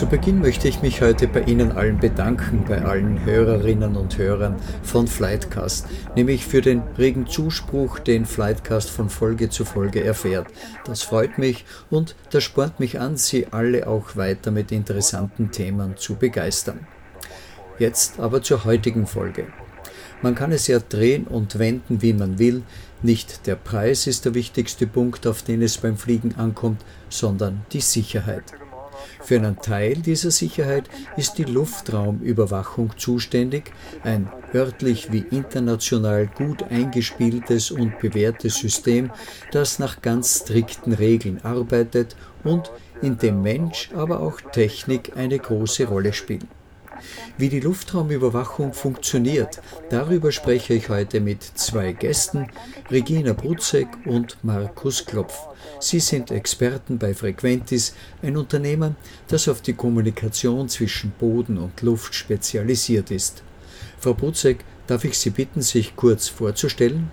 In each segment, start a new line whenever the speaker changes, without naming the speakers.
Zu Beginn möchte ich mich heute bei Ihnen allen bedanken, bei allen Hörerinnen und Hörern von Flightcast, nämlich für den regen Zuspruch, den Flightcast von Folge zu Folge erfährt. Das freut mich und das spornt mich an, Sie alle auch weiter mit interessanten Themen zu begeistern. Jetzt aber zur heutigen Folge. Man kann es ja drehen und wenden, wie man will. Nicht der Preis ist der wichtigste Punkt, auf den es beim Fliegen ankommt, sondern die Sicherheit. Für einen Teil dieser Sicherheit ist die Luftraumüberwachung zuständig, ein örtlich wie international gut eingespieltes und bewährtes System, das nach ganz strikten Regeln arbeitet und in dem Mensch, aber auch Technik eine große Rolle spielen. Wie die Luftraumüberwachung funktioniert, darüber spreche ich heute mit zwei Gästen, Regina Brutzek und Markus Klopf. Sie sind Experten bei Frequentis, ein Unternehmen, das auf die Kommunikation zwischen Boden und Luft spezialisiert ist. Frau Brutzek, darf ich Sie bitten, sich kurz vorzustellen?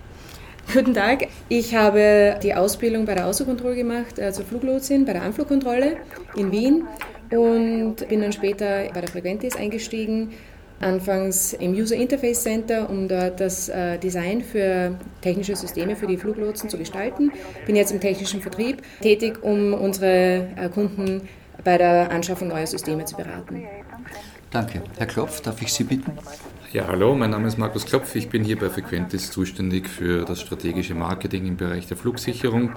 Guten Tag, ich habe die Ausbildung bei der Außerkontrolle gemacht, also Fluglotsin bei der Anflugkontrolle in Wien und bin dann später bei der Frequentis eingestiegen. Anfangs im User Interface Center, um dort das äh, Design für technische Systeme für die Fluglotsen zu gestalten. Bin jetzt im technischen Vertrieb tätig, um unsere äh, Kunden bei der Anschaffung neuer Systeme zu beraten.
Danke. Herr Klopf, darf ich Sie bitten?
Ja, hallo, mein Name ist Markus Klopf. Ich bin hier bei Frequentis zuständig für das strategische Marketing im Bereich der Flugsicherung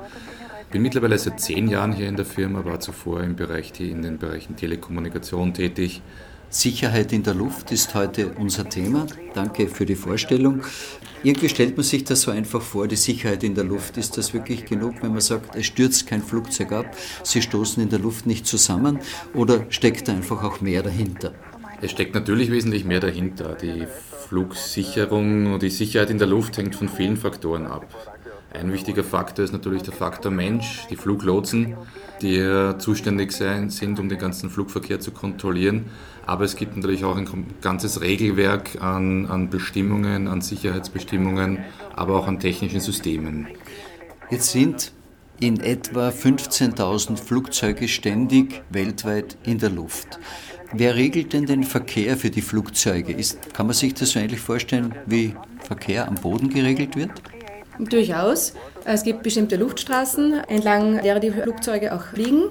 bin mittlerweile seit zehn Jahren hier in der Firma, war zuvor im Bereich, in den Bereichen Telekommunikation tätig.
Sicherheit in der Luft ist heute unser Thema. Danke für die Vorstellung. Irgendwie stellt man sich das so einfach vor, die Sicherheit in der Luft. Ist das wirklich genug, wenn man sagt, es stürzt kein Flugzeug ab, sie stoßen in der Luft nicht zusammen oder steckt da einfach auch mehr dahinter?
Es steckt natürlich wesentlich mehr dahinter. Die Flugsicherung und die Sicherheit in der Luft hängt von vielen Faktoren ab. Ein wichtiger Faktor ist natürlich der Faktor Mensch, die Fluglotsen, die zuständig sind, um den ganzen Flugverkehr zu kontrollieren. Aber es gibt natürlich auch ein ganzes Regelwerk an, an Bestimmungen, an Sicherheitsbestimmungen, aber auch an technischen Systemen.
Jetzt sind in etwa 15.000 Flugzeuge ständig weltweit in der Luft. Wer regelt denn den Verkehr für die Flugzeuge? Ist, kann man sich das so ähnlich vorstellen, wie Verkehr am Boden geregelt wird?
Durchaus. Es gibt bestimmte Luftstraßen, entlang derer die Flugzeuge auch fliegen.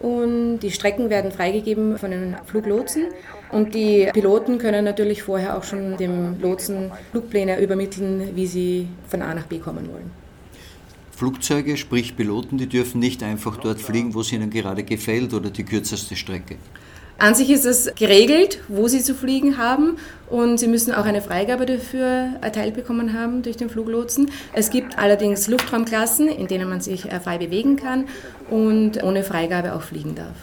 Und die Strecken werden freigegeben von den Fluglotsen. Und die Piloten können natürlich vorher auch schon dem Lotsen Flugpläne übermitteln, wie sie von A nach B kommen wollen.
Flugzeuge, sprich Piloten, die dürfen nicht einfach dort fliegen, wo es ihnen gerade gefällt oder die kürzeste Strecke.
An sich ist es geregelt, wo sie zu fliegen haben und sie müssen auch eine Freigabe dafür erteilt bekommen haben durch den Fluglotsen. Es gibt allerdings Luftraumklassen, in denen man sich äh, frei bewegen kann und ohne Freigabe auch fliegen darf.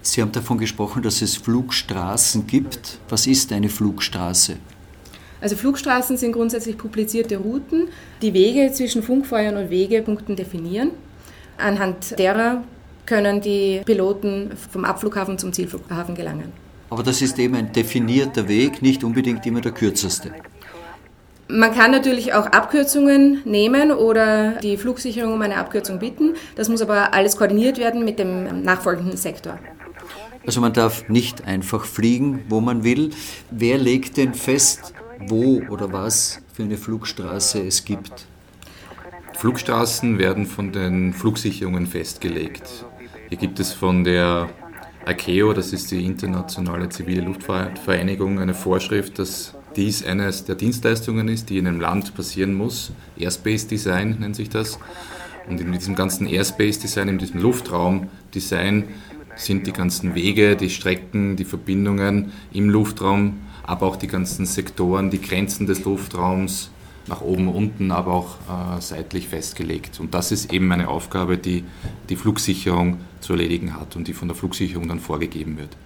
Sie haben davon gesprochen, dass es Flugstraßen gibt. Was ist eine Flugstraße?
Also Flugstraßen sind grundsätzlich publizierte Routen, die Wege zwischen Funkfeuern und Wegepunkten definieren. Anhand derer können die Piloten vom Abflughafen zum Zielflughafen gelangen.
Aber das ist eben ein definierter Weg, nicht unbedingt immer der kürzeste.
Man kann natürlich auch Abkürzungen nehmen oder die Flugsicherung um eine Abkürzung bitten. Das muss aber alles koordiniert werden mit dem nachfolgenden Sektor.
Also man darf nicht einfach fliegen, wo man will. Wer legt denn fest, wo oder was für eine Flugstraße es gibt?
Flugstraßen werden von den Flugsicherungen festgelegt. Hier gibt es von der ICAO, das ist die Internationale Zivile Luftfahrtvereinigung, eine Vorschrift, dass dies eines der Dienstleistungen ist, die in einem Land passieren muss. Airspace Design nennt sich das. Und in diesem ganzen Airspace Design, in diesem Luftraum Design sind die ganzen Wege, die Strecken, die Verbindungen im Luftraum, aber auch die ganzen Sektoren, die Grenzen des Luftraums nach oben, unten, aber auch äh, seitlich festgelegt. Und das ist eben eine Aufgabe, die die Flugsicherung zu erledigen hat und die von der Flugsicherung dann vorgegeben wird.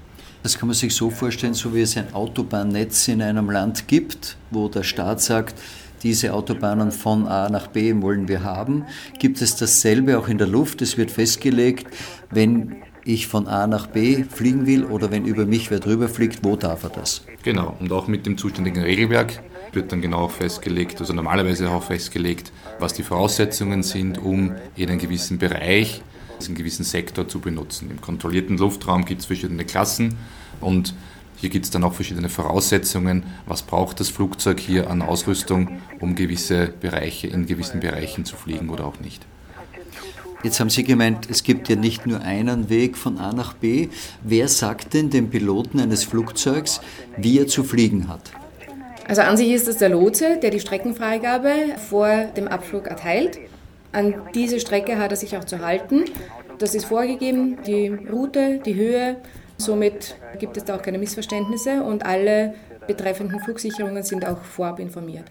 Das kann man sich so vorstellen, so wie es ein Autobahnnetz in einem Land gibt, wo der Staat sagt, diese Autobahnen von A nach B wollen wir haben, gibt es dasselbe auch in der Luft. Es wird festgelegt, wenn ich von A nach B fliegen will oder wenn über mich wer drüber fliegt, wo darf er das?
Genau, und auch mit dem zuständigen Regelwerk wird dann genau festgelegt, also normalerweise auch festgelegt, was die Voraussetzungen sind, um in einen gewissen Bereich, also einen gewissen Sektor zu benutzen. Im kontrollierten Luftraum gibt es verschiedene Klassen und hier gibt es dann auch verschiedene Voraussetzungen. Was braucht das Flugzeug hier an Ausrüstung, um gewisse Bereiche in gewissen Bereichen zu fliegen oder auch nicht?
Jetzt haben Sie gemeint, es gibt ja nicht nur einen Weg von A nach B. Wer sagt denn dem Piloten eines Flugzeugs, wie er zu fliegen hat?
Also an sich ist es der Lotse, der die Streckenfreigabe vor dem Abflug erteilt. An diese Strecke hat er sich auch zu halten. Das ist vorgegeben, die Route, die Höhe. Somit gibt es da auch keine Missverständnisse und alle betreffenden Flugsicherungen sind auch vorab informiert.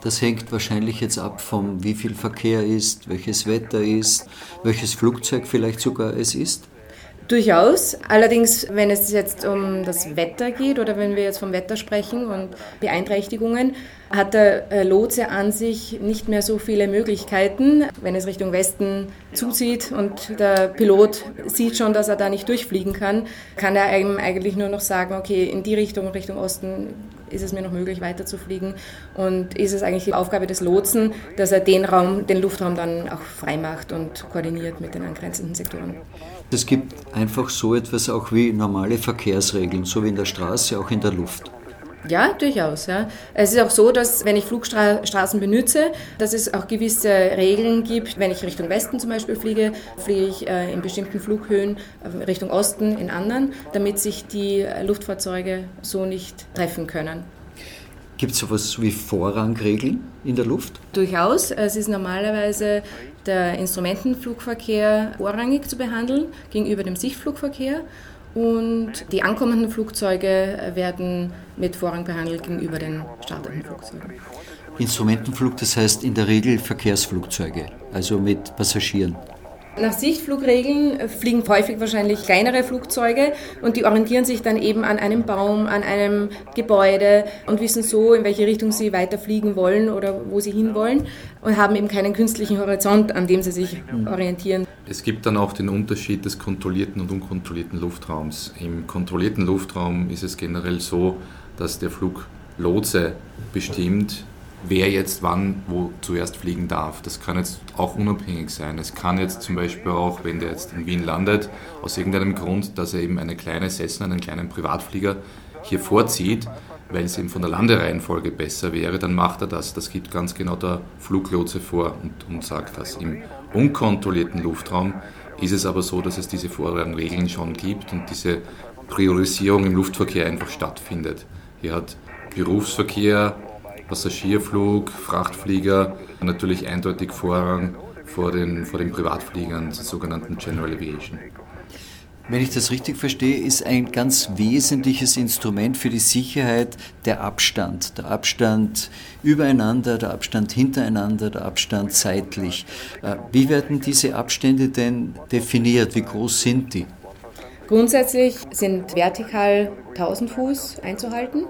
Das hängt wahrscheinlich jetzt ab vom, wie viel Verkehr ist, welches Wetter ist, welches Flugzeug vielleicht sogar es ist.
Durchaus. Allerdings, wenn es jetzt um das Wetter geht oder wenn wir jetzt vom Wetter sprechen und Beeinträchtigungen, hat der äh, Lotse an sich nicht mehr so viele Möglichkeiten. Wenn es Richtung Westen zuzieht und der Pilot sieht schon, dass er da nicht durchfliegen kann, kann er eigentlich nur noch sagen, okay, in die Richtung, Richtung Osten ist es mir noch möglich, weiterzufliegen. Und ist es eigentlich die Aufgabe des Lotsen, dass er den Raum, den Luftraum dann auch frei macht und koordiniert mit den angrenzenden Sektoren.
Es gibt einfach so etwas auch wie normale Verkehrsregeln, so wie in der Straße, auch in der Luft.
Ja, durchaus. Ja. Es ist auch so, dass wenn ich Flugstraßen benütze, dass es auch gewisse Regeln gibt. Wenn ich Richtung Westen zum Beispiel fliege, fliege ich äh, in bestimmten Flughöhen äh, Richtung Osten in anderen, damit sich die Luftfahrzeuge so nicht treffen können.
Gibt es sowas wie Vorrangregeln in der Luft?
Durchaus. Es ist normalerweise der Instrumentenflugverkehr vorrangig zu behandeln gegenüber dem Sichtflugverkehr und die ankommenden Flugzeuge werden mit Vorrang behandelt gegenüber den startenden Flugzeugen.
Instrumentenflug, das heißt in der Regel Verkehrsflugzeuge, also mit Passagieren.
Nach Sichtflugregeln fliegen häufig wahrscheinlich kleinere Flugzeuge und die orientieren sich dann eben an einem Baum, an einem Gebäude und wissen so, in welche Richtung sie weiter fliegen wollen oder wo sie hinwollen und haben eben keinen künstlichen Horizont, an dem sie sich orientieren.
Es gibt dann auch den Unterschied des kontrollierten und unkontrollierten Luftraums. Im kontrollierten Luftraum ist es generell so, dass der Fluglotse bestimmt, wer jetzt wann wo zuerst fliegen darf. Das kann jetzt auch unabhängig sein. Es kann jetzt zum Beispiel auch, wenn der jetzt in Wien landet, aus irgendeinem Grund, dass er eben eine kleine Cessna, einen kleinen Privatflieger hier vorzieht, weil es eben von der Landereihenfolge besser wäre, dann macht er das. Das gibt ganz genau der Fluglotse vor und, und sagt das. Im unkontrollierten Luftraum ist es aber so, dass es diese Vorrangregeln schon gibt und diese Priorisierung im Luftverkehr einfach stattfindet. Hier hat Berufsverkehr Passagierflug, Frachtflieger natürlich eindeutig Vorrang vor den, vor den Privatfliegern, der sogenannten General Aviation.
Wenn ich das richtig verstehe, ist ein ganz wesentliches Instrument für die Sicherheit der Abstand. Der Abstand übereinander, der Abstand hintereinander, der Abstand zeitlich. Äh, wie werden diese Abstände denn definiert? Wie groß sind die?
Grundsätzlich sind vertikal 1000 Fuß einzuhalten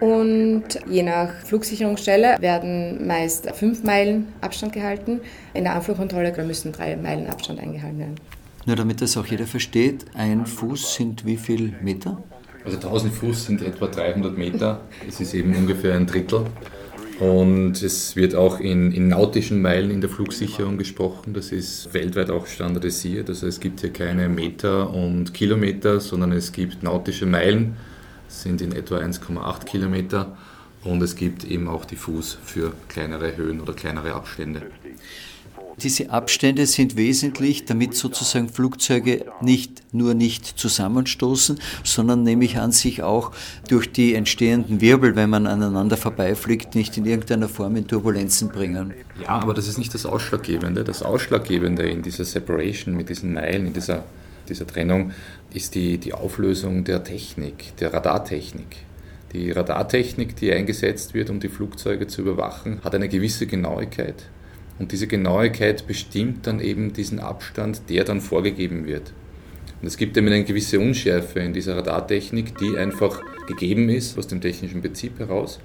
und je nach Flugsicherungsstelle werden meist fünf Meilen Abstand gehalten. In der Anflugkontrolle müssen drei Meilen Abstand eingehalten werden.
Nur damit das auch jeder versteht, ein Fuß sind wie viel Meter?
Also 1000 Fuß sind etwa 300 Meter. Es ist eben ungefähr ein Drittel. Und es wird auch in, in, nautischen Meilen in der Flugsicherung gesprochen. Das ist weltweit auch standardisiert. Also es gibt hier keine Meter und Kilometer, sondern es gibt nautische Meilen sind in etwa 1,8 Kilometer und es gibt eben auch Diffus für kleinere Höhen oder kleinere Abstände.
Diese Abstände sind wesentlich, damit sozusagen Flugzeuge nicht nur nicht zusammenstoßen, sondern nämlich an sich auch durch die entstehenden Wirbel, wenn man aneinander vorbeifliegt, nicht in irgendeiner Form in Turbulenzen bringen.
Ja, aber das ist nicht das Ausschlaggebende. Das Ausschlaggebende in dieser Separation mit diesen Meilen, in dieser dieser Trennung ist die, die Auflösung der Technik, der Radartechnik. Die Radartechnik, die eingesetzt wird, um die Flugzeuge zu überwachen, hat eine gewisse Genauigkeit. Und diese Genauigkeit bestimmt dann eben diesen Abstand, der dann vorgegeben wird. Und es gibt eben eine gewisse Unschärfe in dieser Radartechnik, die einfach gegeben ist aus dem technischen Prinzip heraus.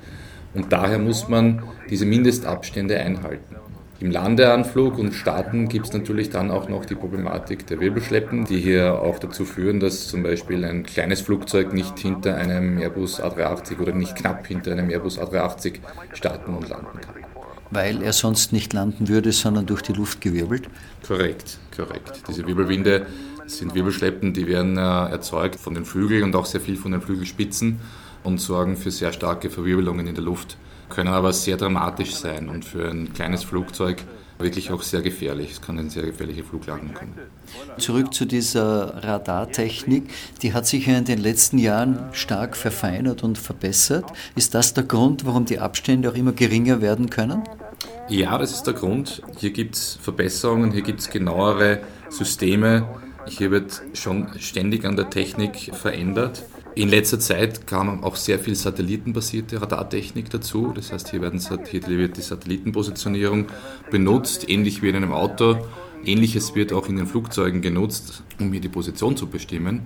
Und daher muss man diese Mindestabstände einhalten. Im Landeanflug und Starten gibt es natürlich dann auch noch die Problematik der Wirbelschleppen, die hier auch dazu führen, dass zum Beispiel ein kleines Flugzeug nicht hinter einem Airbus A380 oder nicht knapp hinter einem Airbus A380 starten und landen kann.
Weil er sonst nicht landen würde, sondern durch die Luft gewirbelt?
Korrekt, korrekt. Diese Wirbelwinde sind Wirbelschleppen, die werden äh, erzeugt von den Flügeln und auch sehr viel von den Flügelspitzen und sorgen für sehr starke Verwirbelungen in der Luft können aber sehr dramatisch sein und für ein kleines Flugzeug wirklich auch sehr gefährlich. Es kann eine sehr gefährliche Fluglandung kommen.
Zurück zu dieser Radartechnik. Die hat sich ja in den letzten Jahren stark verfeinert und verbessert. Ist das der Grund, warum die Abstände auch immer geringer werden können?
Ja, das ist der Grund. Hier gibt es Verbesserungen, hier gibt es genauere Systeme. Hier wird schon ständig an der Technik verändert. In letzter Zeit kam auch sehr viel satellitenbasierte Radartechnik dazu. Das heißt, hier, werden, hier wird die Satellitenpositionierung benutzt, ähnlich wie in einem Auto. Ähnliches wird auch in den Flugzeugen genutzt, um hier die Position zu bestimmen.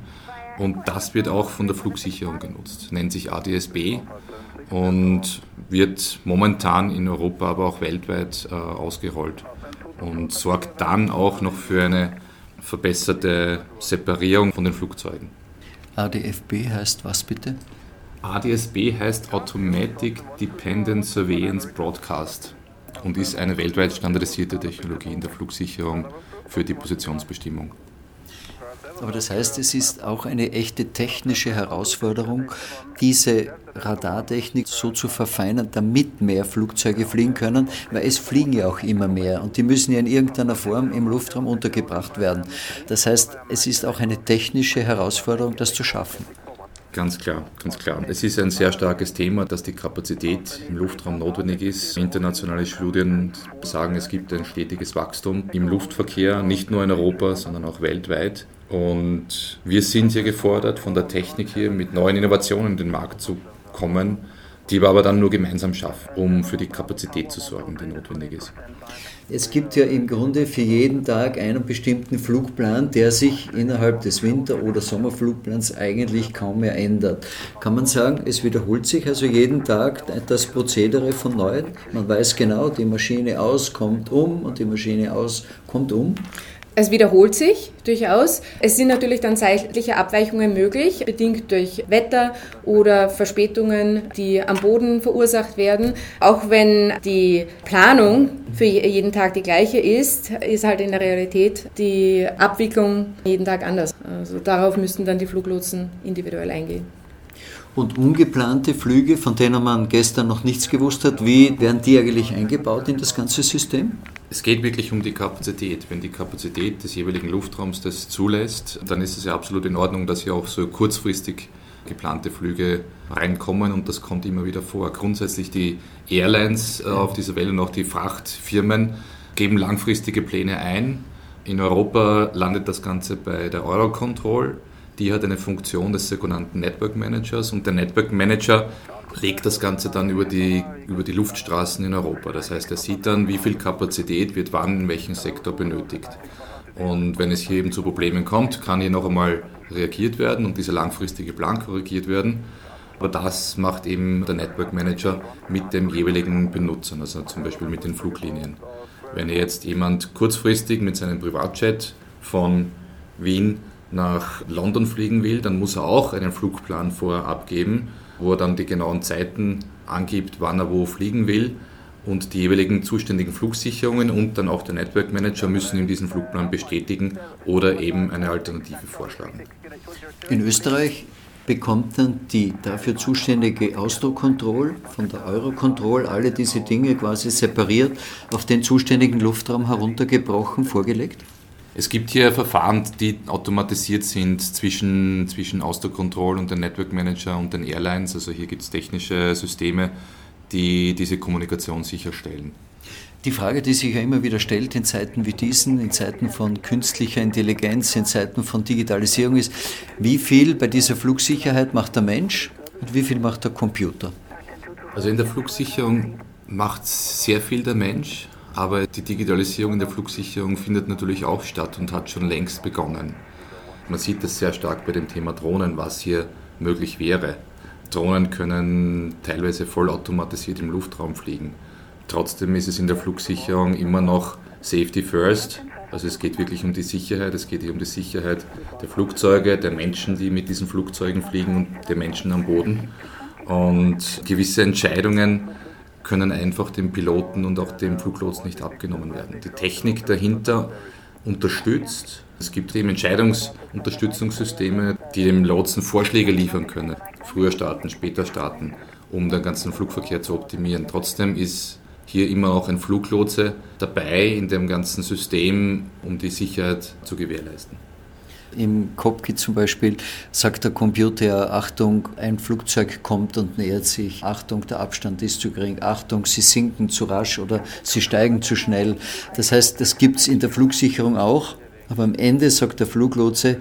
Und das wird auch von der Flugsicherung genutzt. Nennt sich ADSB und wird momentan in Europa, aber auch weltweit äh, ausgerollt und sorgt dann auch noch für eine verbesserte Separierung von den Flugzeugen.
ADFB heißt was bitte?
ADSB heißt Automatic Dependent Surveillance Broadcast und ist eine weltweit standardisierte Technologie in der Flugsicherung für die Positionsbestimmung.
Aber das heißt, es ist auch eine echte technische Herausforderung, diese Radartechnik so zu verfeinern, damit mehr Flugzeuge fliegen können, weil es fliegen ja auch immer mehr und die müssen ja in irgendeiner Form im Luftraum untergebracht werden. Das heißt, es ist auch eine technische Herausforderung, das zu schaffen.
Ganz klar, ganz klar. Es ist ein sehr starkes Thema, dass die Kapazität im Luftraum notwendig ist. Internationale Studien sagen, es gibt ein stetiges Wachstum im Luftverkehr, nicht nur in Europa, sondern auch weltweit. Und wir sind hier gefordert, von der Technik hier mit neuen Innovationen in den Markt zu kommen, die wir aber dann nur gemeinsam schaffen, um für die Kapazität zu sorgen, die notwendig ist.
Es gibt ja im Grunde für jeden Tag einen bestimmten Flugplan, der sich innerhalb des Winter- oder Sommerflugplans eigentlich kaum mehr ändert. Kann man sagen, es wiederholt sich also jeden Tag das Prozedere von neuem? Man weiß genau, die Maschine aus kommt um und die Maschine aus kommt um.
Es wiederholt sich durchaus. Es sind natürlich dann zeitliche Abweichungen möglich, bedingt durch Wetter oder Verspätungen, die am Boden verursacht werden. Auch wenn die Planung für jeden Tag die gleiche ist, ist halt in der Realität die Abwicklung jeden Tag anders. Also darauf müssten dann die Fluglotsen individuell eingehen.
Und ungeplante Flüge, von denen man gestern noch nichts gewusst hat, wie werden die eigentlich eingebaut in das ganze System?
Es geht wirklich um die Kapazität. Wenn die Kapazität des jeweiligen Luftraums das zulässt, dann ist es ja absolut in Ordnung, dass hier auch so kurzfristig geplante Flüge reinkommen und das kommt immer wieder vor. Grundsätzlich die Airlines äh, auf dieser Welt und auch die Frachtfirmen geben langfristige Pläne ein. In Europa landet das Ganze bei der Eurocontrol die hat eine Funktion des sogenannten Network Managers und der Network Manager legt das Ganze dann über die, über die Luftstraßen in Europa. Das heißt, er sieht dann, wie viel Kapazität wird wann in welchem Sektor benötigt. Und wenn es hier eben zu Problemen kommt, kann hier noch einmal reagiert werden und dieser langfristige Plan korrigiert werden. Aber das macht eben der Network Manager mit dem jeweiligen Benutzer, also zum Beispiel mit den Fluglinien. Wenn jetzt jemand kurzfristig mit seinem Privatjet von Wien nach London fliegen will, dann muss er auch einen Flugplan vorab geben, wo er dann die genauen Zeiten angibt, wann er wo fliegen will. Und die jeweiligen zuständigen Flugsicherungen und dann auch der Network Manager müssen ihm diesen Flugplan bestätigen oder eben eine Alternative vorschlagen.
In Österreich bekommt dann die dafür zuständige Ausdruckkontroll von der Eurocontrol alle diese Dinge quasi separiert auf den zuständigen Luftraum heruntergebrochen vorgelegt?
Es gibt hier Verfahren, die automatisiert sind zwischen, zwischen Auster Control und den Network Manager und den Airlines. Also hier gibt es technische Systeme, die diese Kommunikation sicherstellen.
Die Frage, die sich ja immer wieder stellt in Zeiten wie diesen, in Zeiten von künstlicher Intelligenz, in Zeiten von Digitalisierung ist, wie viel bei dieser Flugsicherheit macht der Mensch und wie viel macht der Computer?
Also in der Flugsicherung macht sehr viel der Mensch, aber die Digitalisierung der Flugsicherung findet natürlich auch statt und hat schon längst begonnen. Man sieht das sehr stark bei dem Thema Drohnen, was hier möglich wäre. Drohnen können teilweise vollautomatisiert im Luftraum fliegen. Trotzdem ist es in der Flugsicherung immer noch Safety First. Also es geht wirklich um die Sicherheit, es geht hier um die Sicherheit der Flugzeuge, der Menschen, die mit diesen Flugzeugen fliegen und der Menschen am Boden. Und gewisse Entscheidungen können einfach dem Piloten und auch dem Fluglotsen nicht abgenommen werden. Die Technik dahinter unterstützt. Es gibt eben Entscheidungsunterstützungssysteme, die dem Lotsen Vorschläge liefern können. Früher starten, später starten, um den ganzen Flugverkehr zu optimieren. Trotzdem ist hier immer auch ein Fluglotse dabei in dem ganzen System, um die Sicherheit zu gewährleisten.
Im Cockpit zum Beispiel sagt der Computer, Achtung, ein Flugzeug kommt und nähert sich. Achtung, der Abstand ist zu gering. Achtung, Sie sinken zu rasch oder Sie steigen zu schnell. Das heißt, das gibt es in der Flugsicherung auch. Aber am Ende sagt der Fluglotse,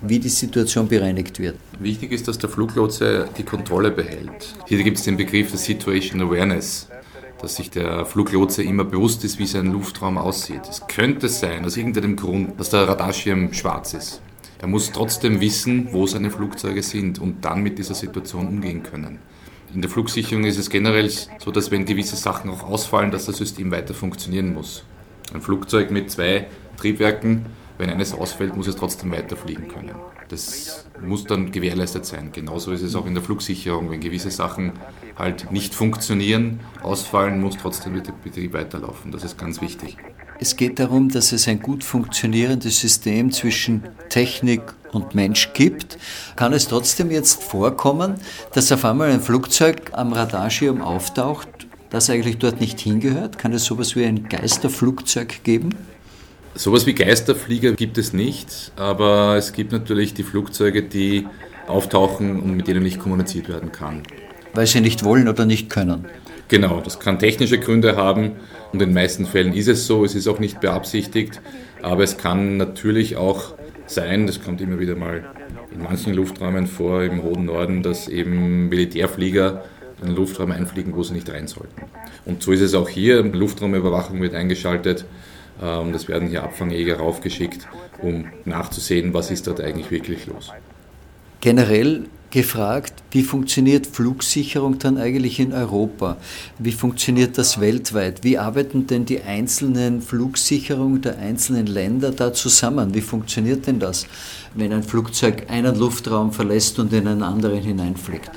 wie die Situation bereinigt wird.
Wichtig ist, dass der Fluglotse die Kontrolle behält. Hier gibt es den Begriff der Situation Awareness dass sich der Fluglotse immer bewusst ist, wie sein Luftraum aussieht. Es könnte sein, aus irgendeinem Grund, dass der Radarschirm schwarz ist. Er muss trotzdem wissen, wo seine Flugzeuge sind und dann mit dieser Situation umgehen können. In der Flugsicherung ist es generell so, dass wenn gewisse Sachen auch ausfallen, dass das System weiter funktionieren muss. Ein Flugzeug mit zwei Triebwerken, wenn eines ausfällt, muss es trotzdem weiterfliegen können. Das muss dann gewährleistet sein. Genauso ist es auch in der Flugsicherung. Wenn gewisse Sachen halt nicht funktionieren, ausfallen, muss trotzdem der Betrieb weiterlaufen. Das ist ganz wichtig.
Es geht darum, dass es ein gut funktionierendes System zwischen Technik und Mensch gibt. Kann es trotzdem jetzt vorkommen, dass auf einmal ein Flugzeug am Radarschirm auftaucht, das eigentlich dort nicht hingehört? Kann es sowas wie ein Geisterflugzeug geben?
Sowas wie Geisterflieger gibt es nicht, aber es gibt natürlich die Flugzeuge, die auftauchen und mit denen nicht kommuniziert werden kann.
Weil sie nicht wollen oder nicht können.
Genau, das kann technische Gründe haben und in den meisten Fällen ist es so, es ist auch nicht beabsichtigt, aber es kann natürlich auch sein, das kommt immer wieder mal in manchen Lufträumen vor, im hohen Norden, dass eben Militärflieger in den Luftraum einfliegen, wo sie nicht rein sollten. Und so ist es auch hier, Luftraumüberwachung wird eingeschaltet und es werden hier Abfangjäger raufgeschickt, um nachzusehen, was ist dort eigentlich wirklich los.
Generell gefragt, wie funktioniert Flugsicherung dann eigentlich in Europa? Wie funktioniert das weltweit? Wie arbeiten denn die einzelnen Flugsicherungen der einzelnen Länder da zusammen? Wie funktioniert denn das, wenn ein Flugzeug einen Luftraum verlässt und in einen anderen hineinfliegt?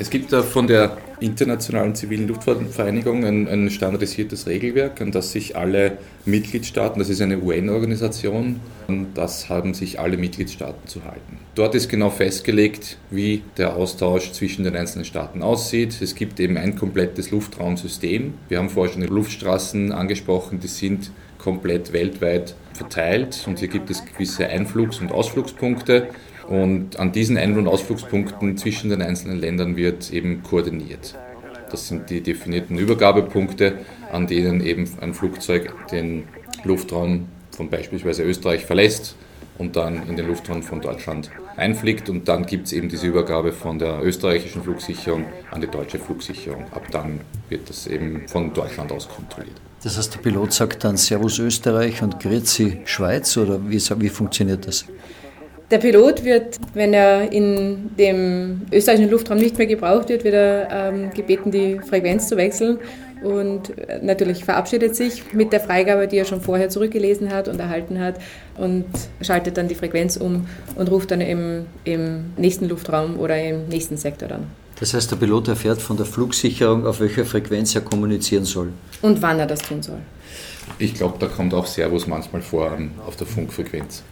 Es gibt da von der Internationalen Zivilen Luftfahrtvereinigung ein, ein, standardisiertes Regelwerk, an das sich alle Mitgliedstaaten, das ist eine UN-Organisation, und das haben sich alle Mitgliedstaaten zu halten. Dort ist genau festgelegt, wie der Austausch zwischen den einzelnen Staaten aussieht. Es gibt eben ein komplettes Luftraumsystem. Wir haben vorher schon die Luftstraßen angesprochen, die sind komplett weltweit verteilt und hier gibt es gewisse Einflugs- und Ausflugspunkte. Und an diesen Ein- und Ausflugspunkten zwischen den einzelnen Ländern wird eben koordiniert. Das sind die definierten Übergabepunkte, an denen eben ein Flugzeug den Luftraum von beispielsweise Österreich verlässt und dann in den Luftraum von Deutschland einfliegt. Und dann gibt es eben diese Übergabe von der österreichischen Flugsicherung an die deutsche Flugsicherung. Ab dann wird das eben von Deutschland aus kontrolliert.
Das heißt, der Pilot sagt dann Servus Österreich und Grüezi Schweiz oder wie, wie funktioniert das?
Der Pilot wird, wenn er in dem österreichischen Luftraum nicht mehr gebraucht wird, wird er ähm, gebeten, die Frequenz zu wechseln und äh, natürlich verabschiedet sich mit der Freigabe, die er schon vorher zurückgelesen hat und erhalten hat und schaltet dann die Frequenz um und ruft dann im, im nächsten Luftraum oder im nächsten Sektor dann.
Das heißt, der Pilot erfährt von der Flugsicherung, auf welcher Frequenz er kommunizieren soll.
Und wann er das tun soll.
Ich glaube, da kommt auch Servus manchmal vor auf der Funkfrequenz.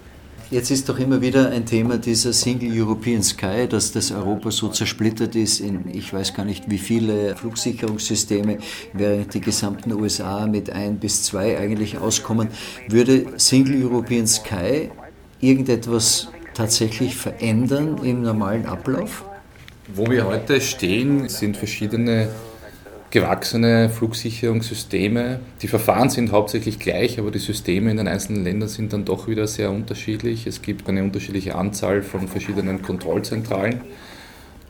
Jetzt ist doch immer wieder ein Thema dieser Single European Sky, dass das Europa so zersplittert ist in, ich weiß gar nicht wie viele Flugsicherungssysteme, während die gesamten USA mit ein bis zwei eigentlich auskommen. Würde Single European Sky irgendetwas tatsächlich verändern im normalen Ablauf?
Wo wir heute stehen, sind verschiedene gewachsene Flugsicherungssysteme. Die Verfahren sind hauptsächlich gleich, aber die Systeme in den einzelnen Ländern sind dann doch wieder sehr unterschiedlich. Es gibt eine unterschiedliche Anzahl von verschiedenen Kontrollzentralen.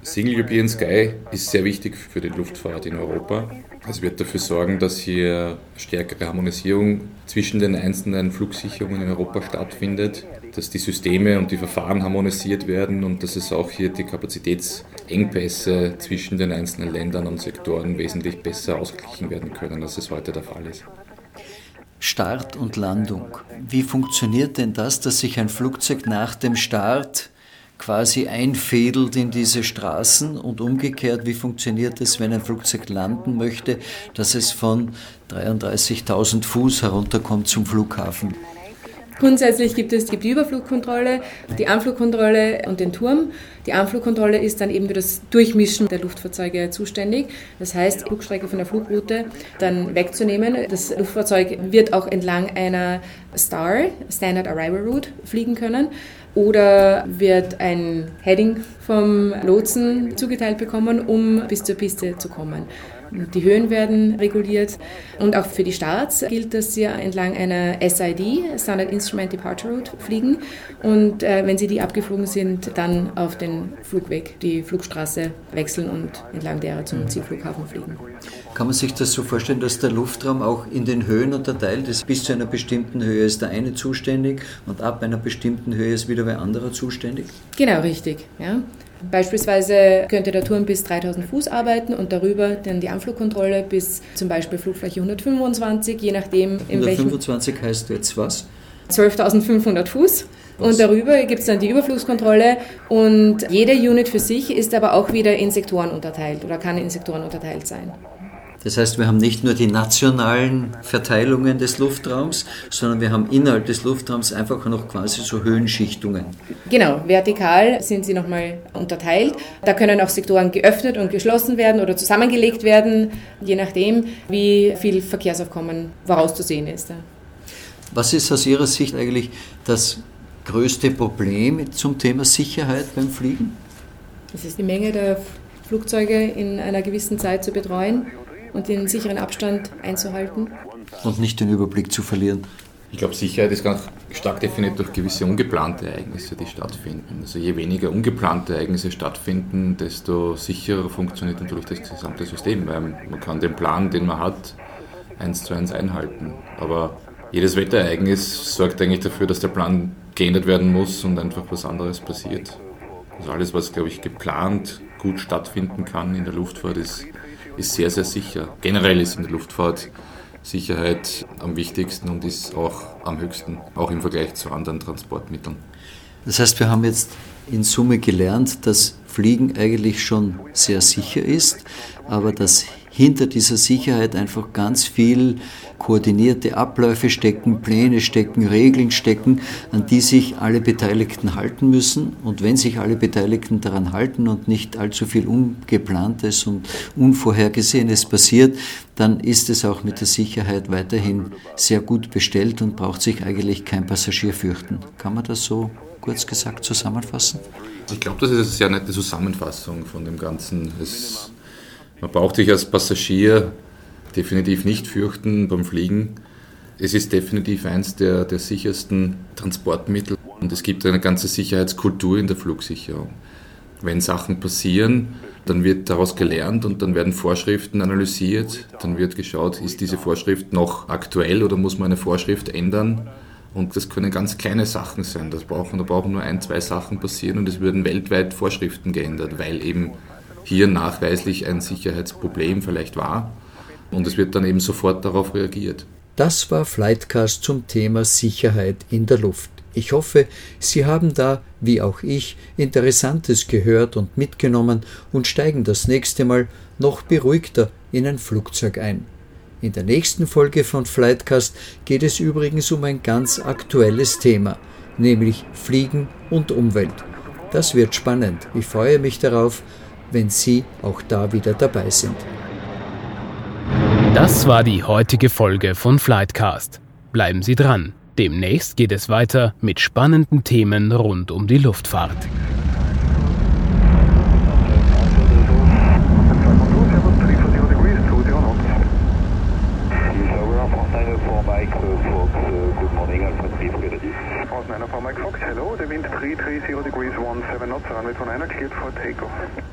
Single European Sky ist sehr wichtig für die Luftfahrt in Europa. Es wird dafür sorgen, dass hier stärkere Harmonisierung zwischen den einzelnen Flugsicherungen in Europa stattfindet, dass die Systeme und die Verfahren harmonisiert werden und dass es auch hier die Kapazitätsengpässe zwischen den einzelnen Ländern und Sektoren wesentlich besser ausgeglichen werden können, als es heute der Fall ist.
Start und Landung. Wie funktioniert denn das, dass sich ein Flugzeug nach dem Start quasi einfädelt in diese Straßen und umgekehrt, wie funktioniert es, wenn ein Flugzeug landen möchte, dass es von 33.000 Fuß herunterkommt zum Flughafen?
Grundsätzlich gibt es die Überflugkontrolle, die Anflugkontrolle und den Turm. Die Anflugkontrolle ist dann eben für das Durchmischen der Luftfahrzeuge zuständig. Das heißt, Flugstrecke von der Flugroute dann wegzunehmen. Das Luftfahrzeug wird auch entlang einer STAR, Standard Arrival Route, fliegen können oder wird ein Heading vom Lotsen zugeteilt bekommen, um bis zur Piste zu kommen. Die Höhen werden reguliert und auch für die Starts gilt, dass sie entlang einer SID, Standard Instrument Departure Route, fliegen und äh, wenn sie die abgeflogen sind, dann auf den Flugweg, die Flugstraße wechseln und entlang derer zum Zielflughafen fliegen.
Kann man sich das so vorstellen, dass der Luftraum auch in den Höhen unterteilt ist? Bis zu einer bestimmten Höhe ist der eine zuständig und ab einer bestimmten Höhe ist wieder wer anderer zuständig?
Genau, richtig. Ja. Beispielsweise könnte der Turm bis 3000 Fuß arbeiten und darüber dann die Anflugkontrolle bis zum Beispiel Flugfläche 125, je nachdem
in 125 welchem heißt jetzt was?
12.500 Fuß. Und darüber gibt es dann die Überflugskontrolle und jede Unit für sich ist aber auch wieder in Sektoren unterteilt oder kann in Sektoren unterteilt sein.
Das heißt, wir haben nicht nur die nationalen Verteilungen des Luftraums, sondern wir haben innerhalb des Luftraums einfach noch quasi so Höhenschichtungen.
Genau, vertikal sind sie nochmal unterteilt. Da können auch Sektoren geöffnet und geschlossen werden oder zusammengelegt werden, je nachdem, wie viel Verkehrsaufkommen vorauszusehen ist.
Was ist aus Ihrer Sicht eigentlich das größte Problem zum Thema Sicherheit beim Fliegen?
Das ist die Menge der Flugzeuge in einer gewissen Zeit zu betreuen und den sicheren Abstand einzuhalten.
Und nicht den Überblick zu verlieren.
Ich glaube, Sicherheit ist ganz stark definiert durch gewisse ungeplante Ereignisse, die stattfinden. Also je weniger ungeplante Ereignisse stattfinden, desto sicherer funktioniert natürlich das gesamte System, weil man kann den Plan, den man hat, eins zu eins einhalten. Aber jedes Wetterereignis sorgt eigentlich dafür, dass der Plan geändert werden muss und einfach was anderes passiert. Also alles, was, glaube ich, geplant gut stattfinden kann in der Luftfahrt, ist ist sehr, sehr sicher. Generell ist in der Luftfahrt Sicherheit am wichtigsten und ist auch am höchsten, auch im Vergleich zu anderen Transportmitteln.
Das heißt, wir haben jetzt in Summe gelernt, dass Fliegen eigentlich schon sehr sicher ist, aber dass hinter dieser Sicherheit einfach ganz viel koordinierte Abläufe stecken, Pläne stecken, Regeln stecken, an die sich alle Beteiligten halten müssen. Und wenn sich alle Beteiligten daran halten und nicht allzu viel Ungeplantes und Unvorhergesehenes passiert, dann ist es auch mit der Sicherheit weiterhin sehr gut bestellt und braucht sich eigentlich kein Passagier fürchten. Kann man das so kurz gesagt zusammenfassen?
Ich glaube, das ist eine sehr nette Zusammenfassung von dem Ganzen. Es man braucht sich als Passagier definitiv nicht fürchten beim Fliegen. Es ist definitiv eins der, der sichersten Transportmittel und es gibt eine ganze Sicherheitskultur in der Flugsicherung. Wenn Sachen passieren, dann wird daraus gelernt und dann werden Vorschriften analysiert. Dann wird geschaut, ist diese Vorschrift noch aktuell oder muss man eine Vorschrift ändern? Und das können ganz kleine Sachen sein. Das brauchen, da brauchen nur ein, zwei Sachen passieren und es würden weltweit Vorschriften geändert, weil eben hier nachweislich ein Sicherheitsproblem vielleicht war. Und es wird dann eben sofort darauf reagiert.
Das war Flightcast zum Thema Sicherheit in der Luft. Ich hoffe, Sie haben da, wie auch ich, Interessantes gehört und mitgenommen und steigen das nächste Mal noch beruhigter in ein Flugzeug ein. In der nächsten Folge von Flightcast geht es übrigens um ein ganz aktuelles Thema, nämlich Fliegen und Umwelt. Das wird spannend. Ich freue mich darauf wenn Sie auch da wieder dabei sind.
Das war die heutige Folge von Flightcast. Bleiben Sie dran. Demnächst geht es weiter mit spannenden Themen rund um die Luftfahrt.
Fox, hello, the wind 330 degrees 17 knots, runway 29 cleared for takeoff.